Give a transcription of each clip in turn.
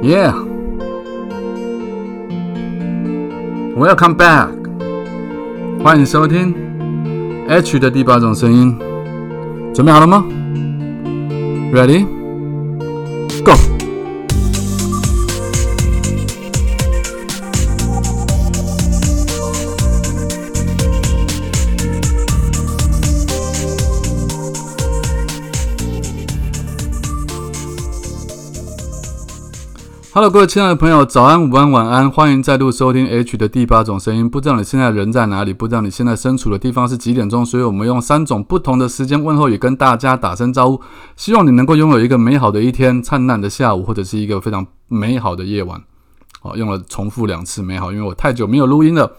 Yeah, welcome back，欢迎收听 H 的第八种声音，准备好了吗？Ready, Hello，各位亲爱的朋友，早安、午安、晚安，欢迎再度收听 H 的第八种声音。不知道你现在人在哪里，不知道你现在身处的地方是几点钟，所以我们用三种不同的时间问候语跟大家打声招呼。希望你能够拥有一个美好的一天、灿烂的下午，或者是一个非常美好的夜晚。好，用了重复两次“美好”，因为我太久没有录音了，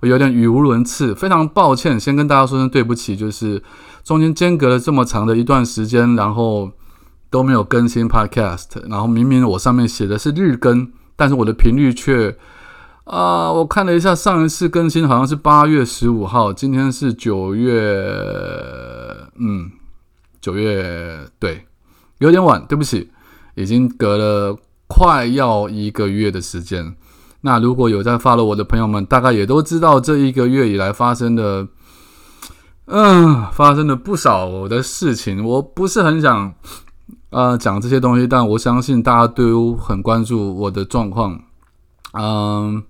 我有点语无伦次，非常抱歉。先跟大家说声对不起，就是中间间隔了这么长的一段时间，然后。都没有更新 Podcast，然后明明我上面写的是日更，但是我的频率却啊，我看了一下上一次更新好像是八月十五号，今天是九月，嗯，九月对，有点晚，对不起，已经隔了快要一个月的时间。那如果有在发了我的朋友们，大概也都知道这一个月以来发生的，嗯，发生了不少的事情，我不是很想。呃，讲这些东西，但我相信大家都很关注我的状况。嗯，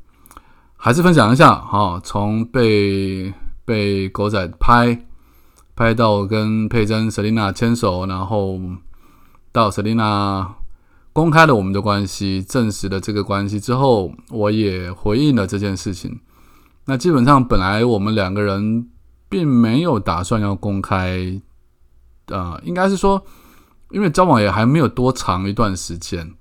还是分享一下哈，从被被狗仔拍拍到跟佩珍、Selina 牵手，然后到 Selina 公开了我们的关系，证实了这个关系之后，我也回应了这件事情。那基本上本来我们两个人并没有打算要公开，呃，应该是说。因为交往也还没有多长一段时间，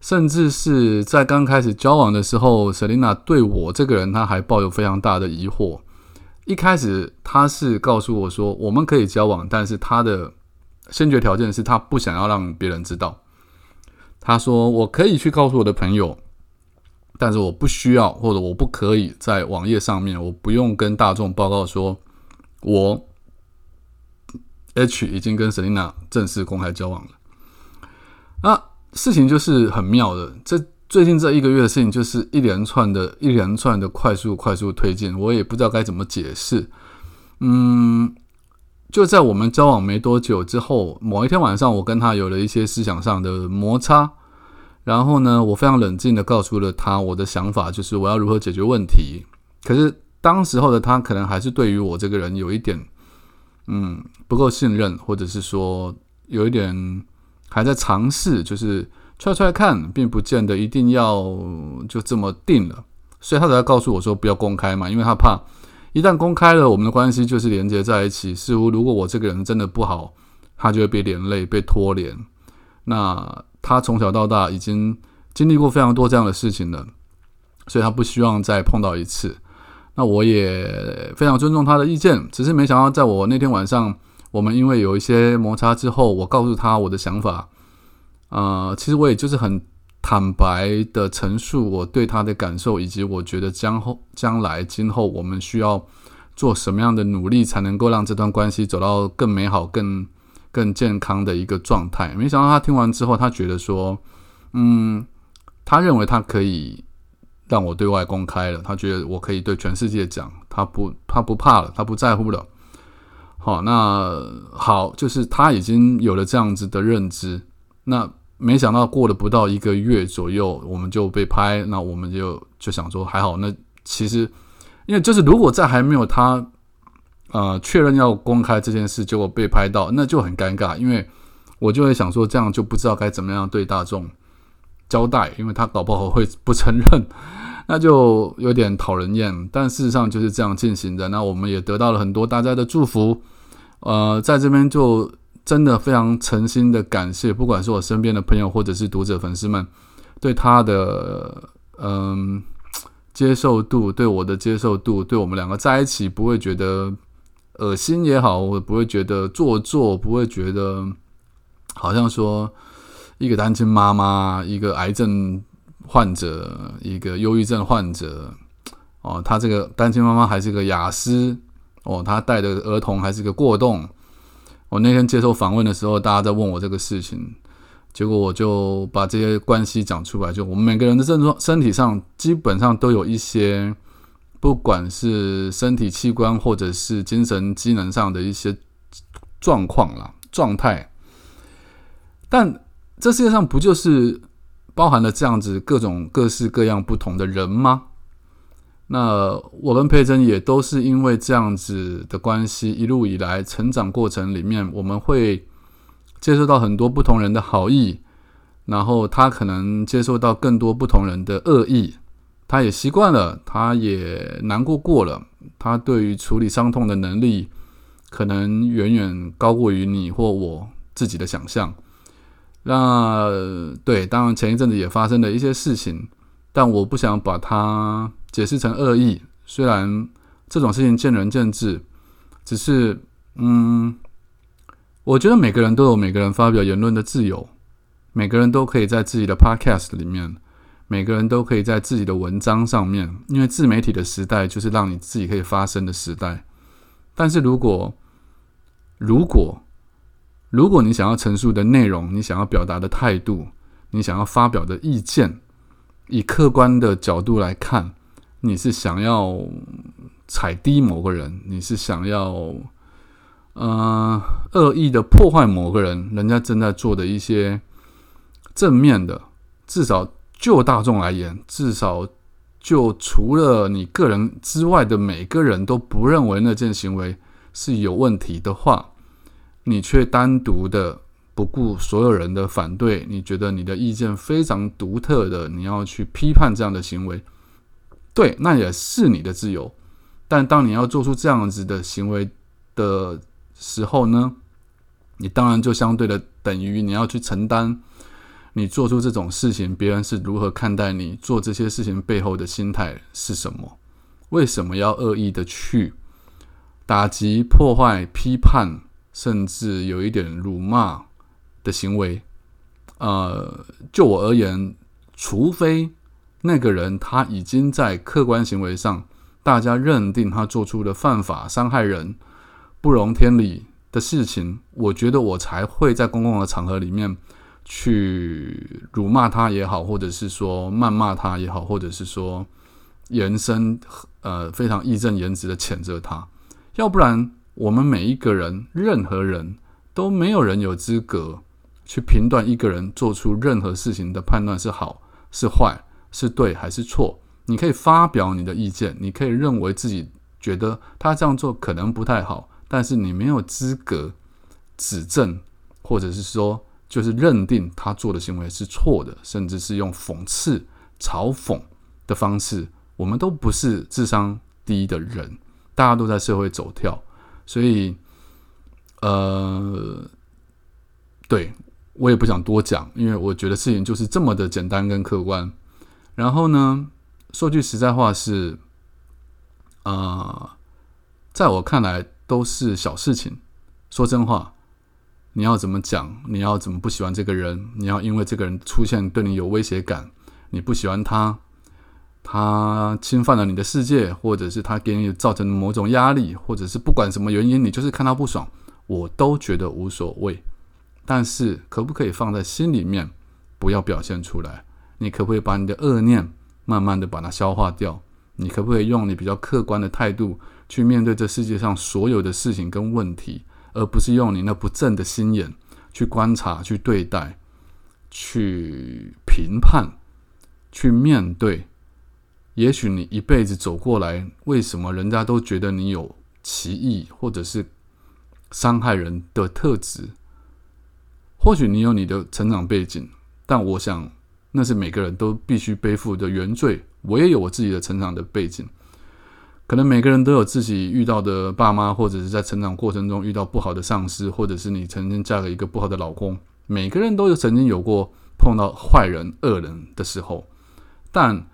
甚至是在刚开始交往的时候，Selina 对我这个人，他还抱有非常大的疑惑。一开始他是告诉我说，我们可以交往，但是他的先决条件是他不想要让别人知道。他说我可以去告诉我的朋友，但是我不需要或者我不可以在网页上面，我不用跟大众报告说我。H 已经跟 Selina 正式公开交往了，那，事情就是很妙的。这最近这一个月的事情，就是一连串的、一连串的快速、快速推进，我也不知道该怎么解释。嗯，就在我们交往没多久之后，某一天晚上，我跟他有了一些思想上的摩擦，然后呢，我非常冷静的告诉了他我的想法，就是我要如何解决问题。可是当时候的他，可能还是对于我这个人有一点。嗯，不够信任，或者是说有一点还在尝试，就是踹踹看，并不见得一定要就这么定了。所以他才告诉我说不要公开嘛，因为他怕一旦公开了，我们的关系就是连接在一起。似乎如果我这个人真的不好，他就会被连累、被拖连。那他从小到大已经经历过非常多这样的事情了，所以他不希望再碰到一次。那我也非常尊重他的意见，只是没想到在我那天晚上，我们因为有一些摩擦之后，我告诉他我的想法，啊，其实我也就是很坦白的陈述我对他的感受，以及我觉得将后将来今后我们需要做什么样的努力，才能够让这段关系走到更美好、更更健康的一个状态。没想到他听完之后，他觉得说，嗯，他认为他可以。让我对外公开了，他觉得我可以对全世界讲，他不，他不怕了，他不在乎了。好，那好，就是他已经有了这样子的认知。那没想到过了不到一个月左右，我们就被拍，那我们就就想说还好。那其实，因为就是如果在还没有他呃确认要公开这件事，结果被拍到，那就很尴尬。因为我就会想说，这样就不知道该怎么样对大众交代，因为他搞不好会不承认。那就有点讨人厌，但事实上就是这样进行的。那我们也得到了很多大家的祝福，呃，在这边就真的非常诚心的感谢，不管是我身边的朋友或者是读者粉丝们，对他的嗯接受度，对我的接受度，对我们两个在一起不会觉得恶心也好，我不会觉得做作，不会觉得好像说一个单亲妈妈，一个癌症。患者一个忧郁症患者哦，他这个单亲妈妈还是个雅思哦，他带的儿童还是个过动。我那天接受访问的时候，大家在问我这个事情，结果我就把这些关系讲出来，就我们每个人的症状，身体上基本上都有一些，不管是身体器官或者是精神机能上的一些状况啦、状态。但这世界上不就是包含了这样子各种各式各样不同的人吗？那我跟佩珍也都是因为这样子的关系，一路以来成长过程里面，我们会。接受到很多不同人的好意，然后他可能接受到更多不同人的恶意，他也习惯了，他也难过过了，他对于处理伤痛的能力可能远远高过于你或我自己的想象。那对，当然前一阵子也发生了一些事情，但我不想把它解释成恶意，虽然这种事情见仁见智，只是嗯。我觉得每个人都有每个人发表言论的自由，每个人都可以在自己的 podcast 里面，每个人都可以在自己的文章上面，因为自媒体的时代就是让你自己可以发声的时代。但是如果如果如果你想要陈述的内容，你想要表达的态度，你想要发表的意见，以客观的角度来看，你是想要踩低某个人，你是想要。呃，恶意的破坏某个人，人家正在做的一些正面的，至少就大众而言，至少就除了你个人之外的每个人都不认为那件行为是有问题的话，你却单独的不顾所有人的反对，你觉得你的意见非常独特的，你要去批判这样的行为，对，那也是你的自由。但当你要做出这样子的行为的，时候呢，你当然就相对的等于你要去承担你做出这种事情，别人是如何看待你做这些事情背后的心态是什么？为什么要恶意的去打击、破坏、批判，甚至有一点辱骂的行为？呃，就我而言，除非那个人他已经在客观行为上，大家认定他做出了犯法、伤害人。不容天理的事情，我觉得我才会在公共的场合里面去辱骂他也好，或者是说谩骂他也好，或者是说延伸呃非常义正言辞的谴责他。要不然，我们每一个人，任何人都没有人有资格去评断一个人做出任何事情的判断是好是坏，是对还是错。你可以发表你的意见，你可以认为自己觉得他这样做可能不太好。但是你没有资格指正，或者是说，就是认定他做的行为是错的，甚至是用讽刺、嘲讽的方式。我们都不是智商低的人，大家都在社会走跳，所以，呃，对我也不想多讲，因为我觉得事情就是这么的简单跟客观。然后呢，说句实在话是，啊，在我看来。都是小事情。说真话，你要怎么讲？你要怎么不喜欢这个人？你要因为这个人出现对你有威胁感，你不喜欢他，他侵犯了你的世界，或者是他给你造成某种压力，或者是不管什么原因，你就是看他不爽，我都觉得无所谓。但是可不可以放在心里面，不要表现出来？你可不可以把你的恶念慢慢的把它消化掉？你可不可以用你比较客观的态度？去面对这世界上所有的事情跟问题，而不是用你那不正的心眼去观察、去对待、去评判、去面对。也许你一辈子走过来，为什么人家都觉得你有歧义或者是伤害人的特质？或许你有你的成长背景，但我想那是每个人都必须背负的原罪。我也有我自己的成长的背景。可能每个人都有自己遇到的爸妈，或者是在成长过程中遇到不好的上司，或者是你曾经嫁给一个不好的老公。每个人都有曾经有过碰到坏人、恶人的时候，但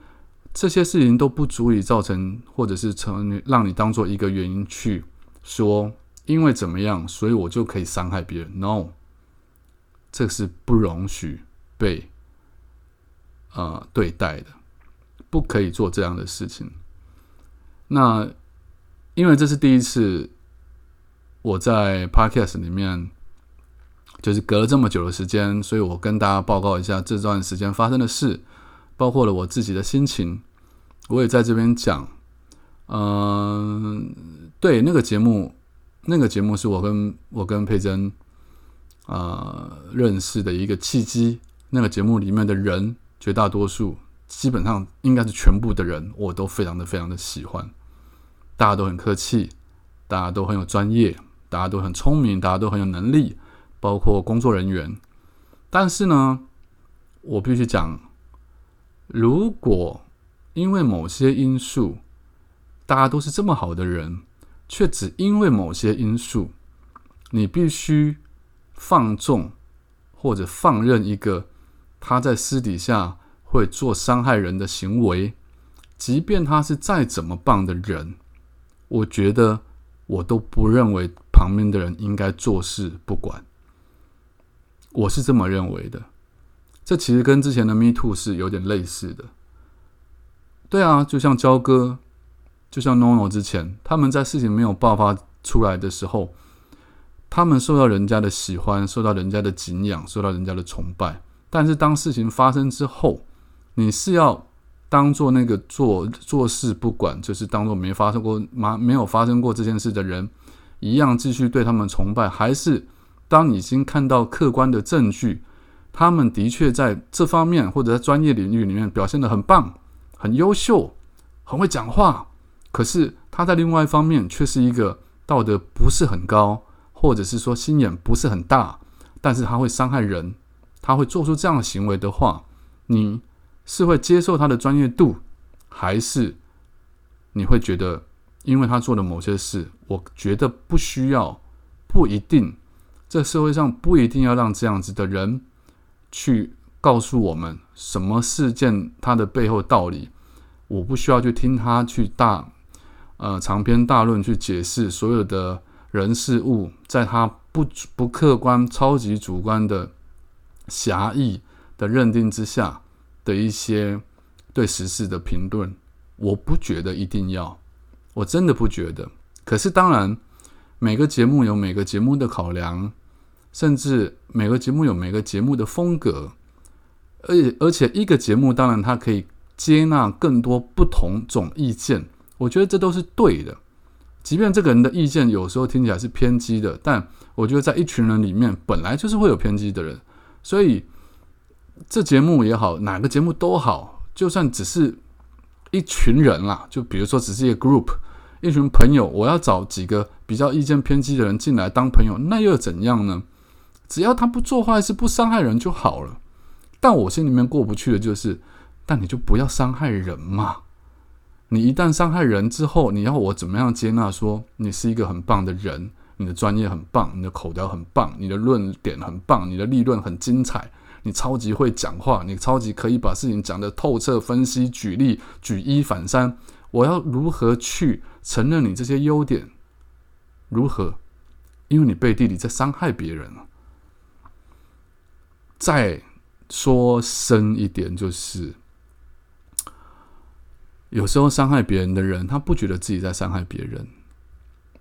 这些事情都不足以造成，或者是成让你当做一个原因去说，因为怎么样，所以我就可以伤害别人。No，这是不容许被呃对待的，不可以做这样的事情。那，因为这是第一次我在 Podcast 里面就是隔了这么久的时间，所以我跟大家报告一下这段时间发生的事，包括了我自己的心情，我也在这边讲。嗯，对，那个节目，那个节目是我跟我跟佩珍啊认识的一个契机。那个节目里面的人，绝大多数，基本上应该是全部的人，我都非常的非常的喜欢。大家都很客气，大家都很有专业，大家都很聪明，大家都很有能力。包括工作人员，但是呢，我必须讲，如果因为某些因素，大家都是这么好的人，却只因为某些因素，你必须放纵或者放任一个他在私底下会做伤害人的行为，即便他是再怎么棒的人，我觉得我都不认为旁边的人应该坐视不管。我是这么认为的，这其实跟之前的 Me Too 是有点类似的。对啊，就像焦哥，就像 NONO 之前，他们在事情没有爆发出来的时候，他们受到人家的喜欢，受到人家的敬仰，受到人家的崇拜。但是当事情发生之后，你是要当做那个做做事不管，就是当做没发生过、没没有发生过这件事的人一样，继续对他们崇拜，还是？当你已经看到客观的证据，他们的确在这方面或者在专业领域里面表现的很棒、很优秀、很会讲话，可是他在另外一方面却是一个道德不是很高，或者是说心眼不是很大，但是他会伤害人，他会做出这样的行为的话，你是会接受他的专业度，还是你会觉得因为他做的某些事，我觉得不需要，不一定。这社会上不一定要让这样子的人去告诉我们什么事件它的背后道理，我不需要去听他去大呃长篇大论去解释所有的人事物，在他不不客观、超级主观的狭义的认定之下的一些对时事的评论，我不觉得一定要，我真的不觉得。可是当然。每个节目有每个节目的考量，甚至每个节目有每个节目的风格，而且而且一个节目当然它可以接纳更多不同种意见，我觉得这都是对的。即便这个人的意见有时候听起来是偏激的，但我觉得在一群人里面本来就是会有偏激的人，所以这节目也好，哪个节目都好，就算只是一群人啦，就比如说只是一个 group。一群朋友，我要找几个比较意见偏激的人进来当朋友，那又怎样呢？只要他不做坏事、不伤害人就好了。但我心里面过不去的就是，但你就不要伤害人嘛。你一旦伤害人之后，你要我怎么样接纳？说你是一个很棒的人，你的专业很棒，你的口条很棒，你的论点很棒，你的立论很精彩，你超级会讲话，你超级可以把事情讲得透彻、分析、举例、举一反三。我要如何去承认你这些优点？如何？因为你背地里在伤害别人再说深一点，就是有时候伤害别人的人，他不觉得自己在伤害别人，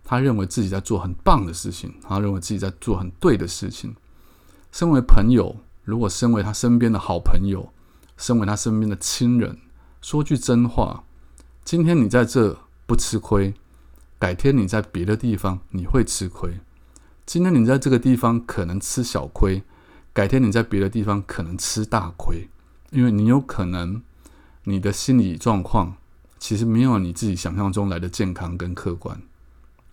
他认为自己在做很棒的事情，他认为自己在做很对的事情。身为朋友，如果身为他身边的好朋友，身为他身边的亲人，说句真话。今天你在这不吃亏，改天你在别的地方你会吃亏。今天你在这个地方可能吃小亏，改天你在别的地方可能吃大亏，因为你有可能你的心理状况其实没有你自己想象中来的健康跟客观。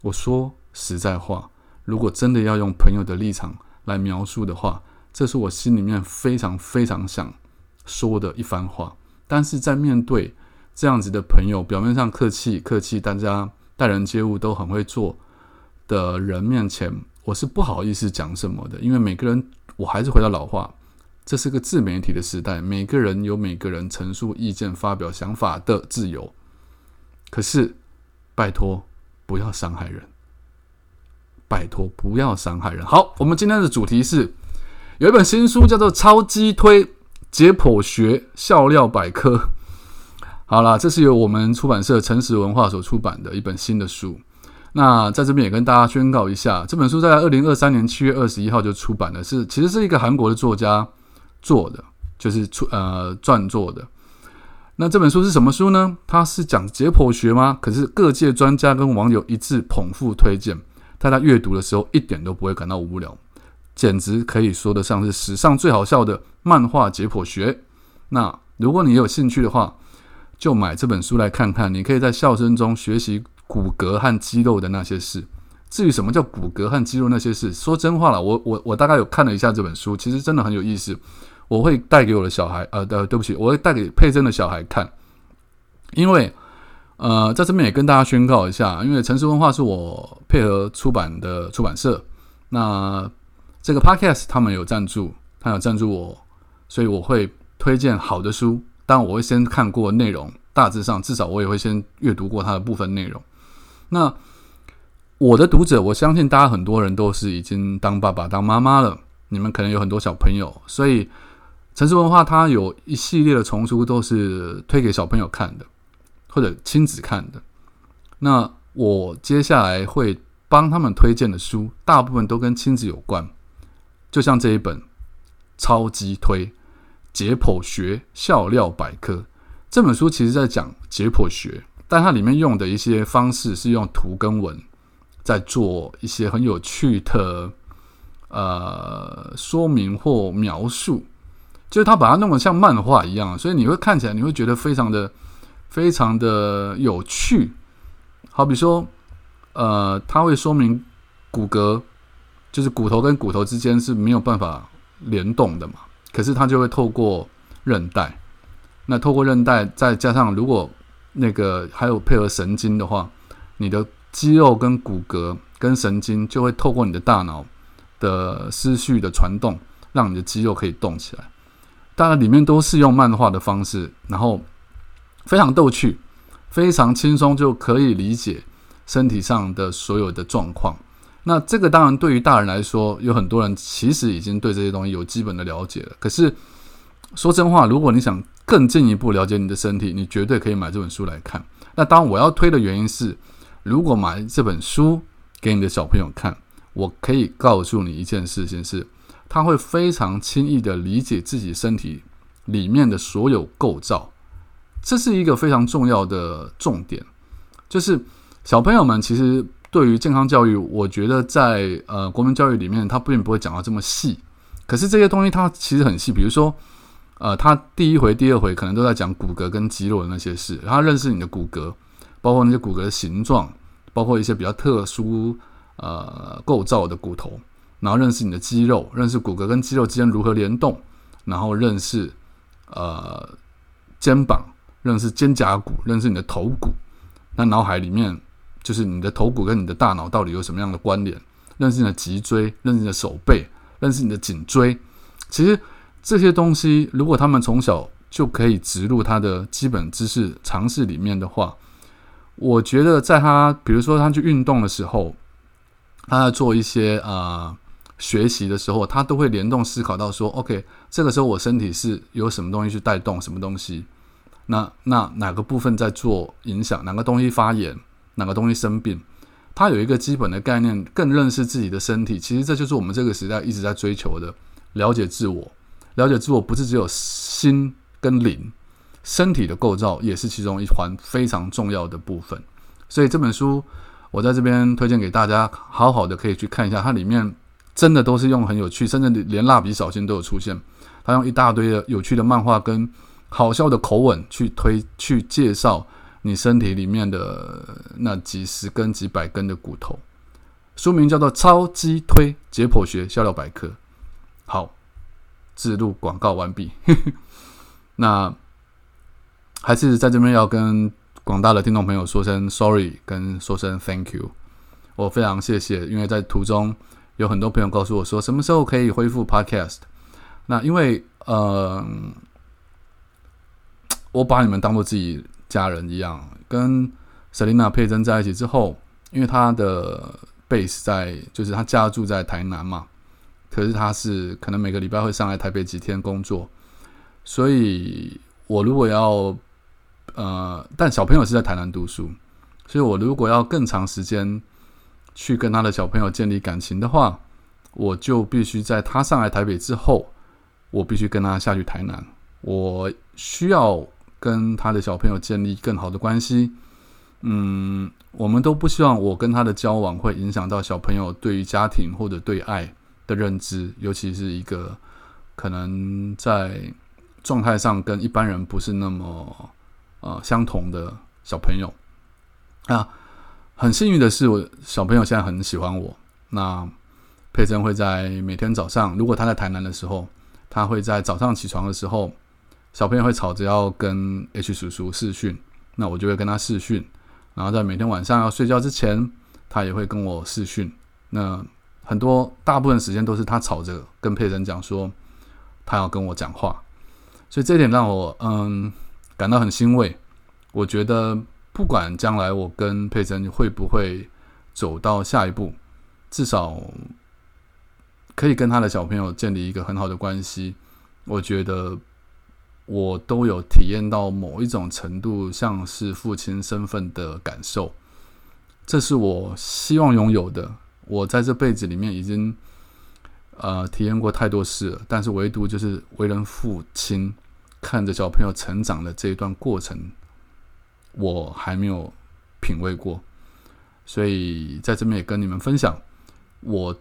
我说实在话，如果真的要用朋友的立场来描述的话，这是我心里面非常非常想说的一番话。但是在面对。这样子的朋友，表面上客气客气，大家待人接物都很会做的人面前，我是不好意思讲什么的。因为每个人，我还是回到老话，这是个自媒体的时代，每个人有每个人陈述意见、发表想法的自由。可是，拜托不要伤害人，拜托不要伤害人。好，我们今天的主题是有一本新书叫做《超级推解剖学笑料百科》。好啦，这是由我们出版社诚实文化所出版的一本新的书。那在这边也跟大家宣告一下，这本书在二零二三年七月二十一号就出版了，是其实是一个韩国的作家做的，就是出呃撰作的。那这本书是什么书呢？它是讲解剖学吗？可是各界专家跟网友一致捧腹推荐，大家阅读的时候一点都不会感到无聊，简直可以说得上是史上最好笑的漫画解剖学。那如果你有兴趣的话，就买这本书来看看，你可以在笑声中学习。骨骼和肌肉的那些事，至于什么叫骨骼和肌肉那些事，说真话了，我我我大概有看了一下这本书，其实真的很有意思。我会带给我的小孩，呃，对，对不起，我会带给佩珍的小孩看，因为呃，在这边也跟大家宣告一下，因为城市文化是我配合出版的出版社，那这个 podcast 他们有赞助，他有赞助我，所以我会推荐好的书，但我会先看过内容，大致上至少我也会先阅读过它的部分内容。那我的读者，我相信大家很多人都是已经当爸爸、当妈妈了。你们可能有很多小朋友，所以城市文化它有一系列的丛书都是推给小朋友看的，或者亲子看的。那我接下来会帮他们推荐的书，大部分都跟亲子有关。就像这一本超级推解剖学笑料百科这本书，其实在讲解剖学。但它里面用的一些方式是用图跟文，在做一些很有趣的呃说明或描述，就是它把它弄得像漫画一样，所以你会看起来你会觉得非常的非常的有趣。好比说，呃，它会说明骨骼就是骨头跟骨头之间是没有办法联动的嘛，可是它就会透过韧带，那透过韧带再加上如果那个还有配合神经的话，你的肌肉跟骨骼跟神经就会透过你的大脑的思绪的传动，让你的肌肉可以动起来。当然，里面都是用漫画的方式，然后非常逗趣，非常轻松就可以理解身体上的所有的状况。那这个当然对于大人来说，有很多人其实已经对这些东西有基本的了解了。可是说真话，如果你想，更进一步了解你的身体，你绝对可以买这本书来看。那当然我要推的原因是，如果买这本书给你的小朋友看，我可以告诉你一件事情是，他会非常轻易的理解自己身体里面的所有构造。这是一个非常重要的重点，就是小朋友们其实对于健康教育，我觉得在呃国民教育里面，他并不会讲到这么细。可是这些东西它其实很细，比如说。呃，他第一回、第二回可能都在讲骨骼跟肌肉的那些事，他认识你的骨骼，包括那些骨骼的形状，包括一些比较特殊呃构造的骨头，然后认识你的肌肉，认识骨骼跟肌肉之间如何联动，然后认识呃肩膀，认识肩胛骨，认识你的头骨，那脑海里面就是你的头骨跟你的大脑到底有什么样的关联？认识你的脊椎，认识你的手背，认识你的颈椎，其实。这些东西，如果他们从小就可以植入他的基本知识常识里面的话，我觉得在他比如说他去运动的时候，他在做一些啊学习的时候，他都会联动思考到说，OK，这个时候我身体是有什么东西去带动什么东西，那那哪个部分在做影响，哪个东西发炎，哪个东西生病，他有一个基本的概念，更认识自己的身体。其实这就是我们这个时代一直在追求的，了解自我。了解自我不是只有心跟灵，身体的构造也是其中一环非常重要的部分。所以这本书我在这边推荐给大家，好好的可以去看一下。它里面真的都是用很有趣，甚至连蜡笔小新都有出现。他用一大堆的有趣的漫画跟好笑的口吻去推去介绍你身体里面的那几十根几百根的骨头。书名叫做《超级推解剖学笑料百科》。好。自录广告完毕，那还是在这边要跟广大的听众朋友说声 sorry，跟说声 thank you。我非常谢谢，因为在途中有很多朋友告诉我说什么时候可以恢复 podcast。那因为呃，我把你们当做自己家人一样，跟 Selina 佩珍在一起之后，因为她的 base 在，就是她家住在台南嘛。可是他是可能每个礼拜会上来台北几天工作，所以我如果要呃，但小朋友是在台南读书，所以我如果要更长时间去跟他的小朋友建立感情的话，我就必须在他上来台北之后，我必须跟他下去台南。我需要跟他的小朋友建立更好的关系。嗯，我们都不希望我跟他的交往会影响到小朋友对于家庭或者对爱的认知，尤其是一个可能在状态上跟一般人不是那么呃相同的小朋友啊。很幸运的是，我小朋友现在很喜欢我。那佩珍会在每天早上，如果他在台南的时候，他会在早上起床的时候，小朋友会吵着要跟 H 叔叔视讯，那我就会跟他视讯。然后在每天晚上要睡觉之前，他也会跟我视讯。那很多大部分时间都是他吵着跟佩珍讲说他要跟我讲话，所以这点让我嗯感到很欣慰。我觉得不管将来我跟佩珍会不会走到下一步，至少可以跟他的小朋友建立一个很好的关系。我觉得。我都有体验到某一种程度像是父亲身份的感受，这是我希望拥有的。我在这辈子里面已经呃体验过太多事了，但是唯独就是为人父亲，看着小朋友成长的这一段过程，我还没有品味过。所以在这边也跟你们分享，我。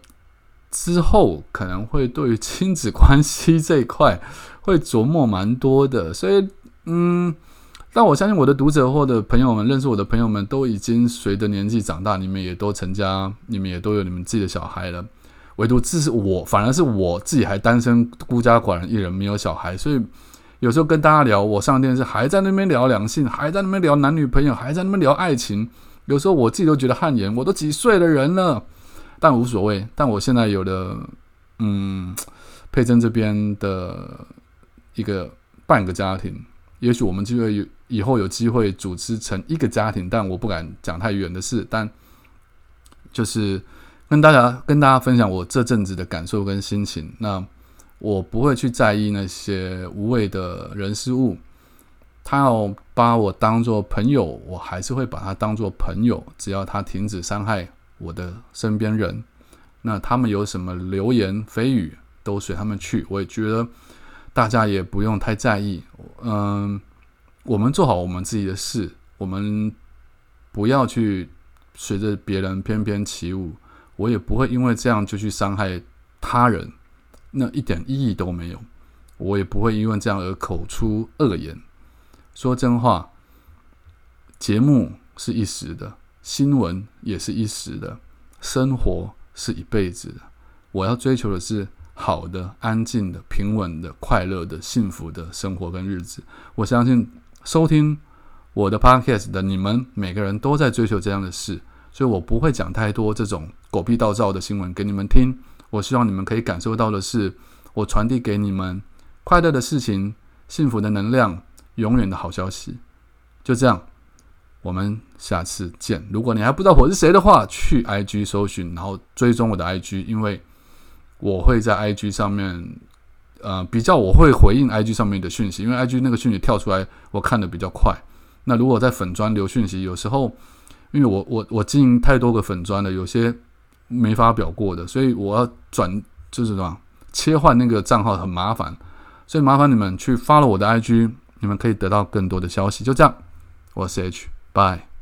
之后可能会对于亲子关系这一块会琢磨蛮多的，所以嗯，但我相信我的读者或者朋友们认识我的朋友们都已经随着年纪长大，你们也都成家，你们也都有你们自己的小孩了，唯独这是我，反而是我自己还单身孤家寡人一人，没有小孩，所以有时候跟大家聊，我上电视还在那边聊两性，还在那边聊男女朋友，还在那边聊爱情，有时候我自己都觉得汗颜，我都几岁的人了。但无所谓。但我现在有了，嗯，佩珍这边的一个半个家庭，也许我们就会有以后有机会组织成一个家庭。但我不敢讲太远的事。但就是跟大家跟大家分享我这阵子的感受跟心情。那我不会去在意那些无谓的人事物。他要把我当做朋友，我还是会把他当做朋友。只要他停止伤害。我的身边人，那他们有什么流言蜚语，都随他们去。我也觉得大家也不用太在意。嗯，我们做好我们自己的事，我们不要去随着别人翩翩起舞。我也不会因为这样就去伤害他人，那一点意义都没有。我也不会因为这样而口出恶言。说真话，节目是一时的。新闻也是一时的，生活是一辈子的。我要追求的是好的、安静的、平稳的、快乐的、幸福的生活跟日子。我相信收听我的 podcast 的你们，每个人都在追求这样的事，所以我不会讲太多这种狗屁倒灶的新闻给你们听。我希望你们可以感受到的是，我传递给你们快乐的事情、幸福的能量、永远的好消息。就这样。我们下次见。如果你还不知道我是谁的话，去 IG 搜寻，然后追踪我的 IG，因为我会在 IG 上面，呃，比较我会回应 IG 上面的讯息，因为 IG 那个讯息跳出来，我看的比较快。那如果在粉砖留讯息，有时候因为我我我经营太多个粉砖了，有些没发表过的，所以我要转就是什么切换那个账号很麻烦，所以麻烦你们去发了我的 IG，你们可以得到更多的消息。就这样，我是 H。Bye.